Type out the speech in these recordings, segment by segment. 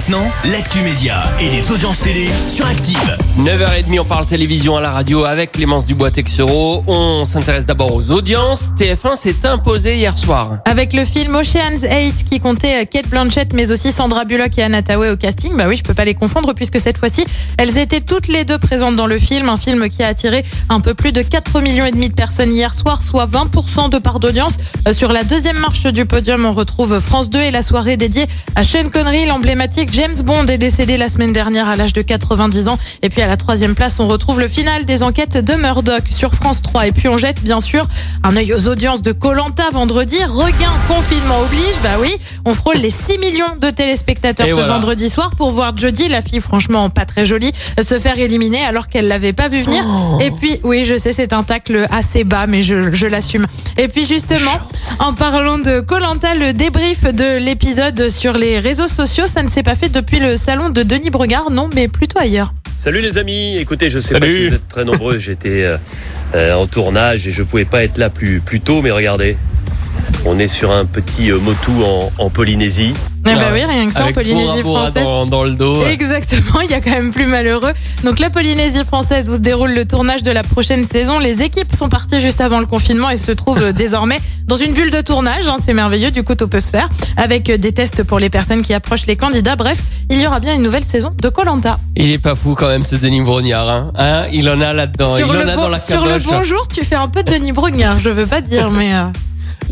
Maintenant, l'actu média et les audiences télé sur Active. 9h30, on parle télévision à la radio avec Clémence Dubois-Texero. On s'intéresse d'abord aux audiences. TF1 s'est imposé hier soir. Avec le film Ocean's 8 qui comptait Kate Blanchett mais aussi Sandra Bullock et Anna Thaoué au casting. Bah oui, je peux pas les confondre puisque cette fois-ci, elles étaient toutes les deux présentes dans le film. Un film qui a attiré un peu plus de 4 millions et demi de personnes hier soir, soit 20% de part d'audience. Euh, Sur la deuxième marche du podium, on retrouve France 2 et la soirée dédiée à Sean Connery, l'emblématique James Bond est décédé la semaine dernière à l'âge de 90 ans. Et puis à la troisième place, on retrouve le final des enquêtes de Murdoch sur France 3. Et puis on jette bien sûr un œil aux audiences de Colanta vendredi. Regain confinement oblige. Bah oui, on frôle les 6 millions de téléspectateurs Et ce voilà. vendredi soir pour voir Jodie, la fille franchement pas très jolie, se faire éliminer alors qu'elle l'avait pas vu venir. Et puis oui, je sais, c'est un tacle assez bas, mais je, je l'assume. Et puis justement, en parlant de Colanta, le débrief de l'épisode sur les réseaux sociaux, ça ne s'est pas fait depuis le salon de Denis Bregard, non, mais plutôt ailleurs. Salut les amis, écoutez, je sais pas Salut. si vous êtes très nombreux, j'étais euh, euh, en tournage et je pouvais pas être là plus, plus tôt, mais regardez, on est sur un petit euh, motu en, en Polynésie. Eh bah oui, rien que ça, en Polynésie française. dans, dans le dos. Exactement, il y a quand même plus malheureux. Donc la Polynésie française où se déroule le tournage de la prochaine saison. Les équipes sont parties juste avant le confinement et se trouvent euh, désormais dans une bulle de tournage. hein, C'est merveilleux, du coup tout peut se faire. Avec euh, des tests pour les personnes qui approchent les candidats. Bref, il y aura bien une nouvelle saison de Colanta. Il est pas fou quand même, ce Denis Brognard. Hein. Hein il en a là-dedans. Il Sur, en le, a bon- dans la sur le bonjour, tu fais un peu de Denis Brognard, je veux pas dire, mais... euh,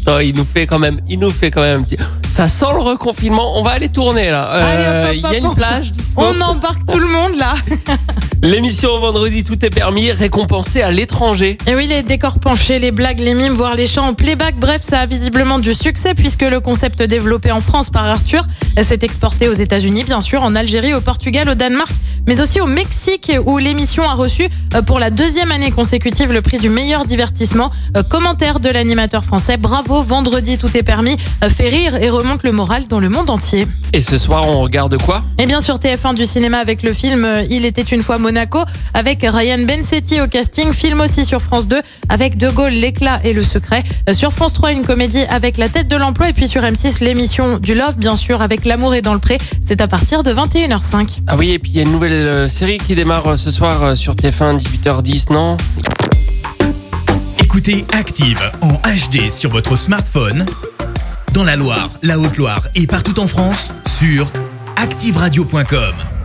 Attends, il nous fait quand même, il nous fait quand même un petit. Ça sent le reconfinement. On va aller tourner là. Hop, Il y a une plage. dispo. On embarque tout le monde là L'émission vendredi, tout est permis, récompensé à l'étranger. Et oui, les décors penchés, les blagues, les mimes, voire les chants en playback, bref, ça a visiblement du succès puisque le concept développé en France par Arthur s'est exporté aux États-Unis, bien sûr, en Algérie, au Portugal, au Danemark, mais aussi au Mexique où l'émission a reçu euh, pour la deuxième année consécutive le prix du meilleur divertissement. Euh, Commentaire de l'animateur français, bravo, vendredi, tout est permis, euh, fait rire et remonte le moral dans le monde entier. Et ce soir, on regarde quoi? Et bien sûr TF1 du cinéma avec le film Il était une fois Monaco avec Ryan Bensetti au casting, film aussi sur France 2 avec De Gaulle, l'éclat et le secret. Sur France 3 une comédie avec la tête de l'emploi et puis sur M6 l'émission du Love bien sûr avec L'amour est dans le pré. C'est à partir de 21h05. Ah oui, et puis il y a une nouvelle euh, série qui démarre euh, ce soir euh, sur TF1, 18h10, non? Écoutez Active en HD sur votre smartphone, dans la Loire, la Haute-Loire et partout en France, sur activeradio.com.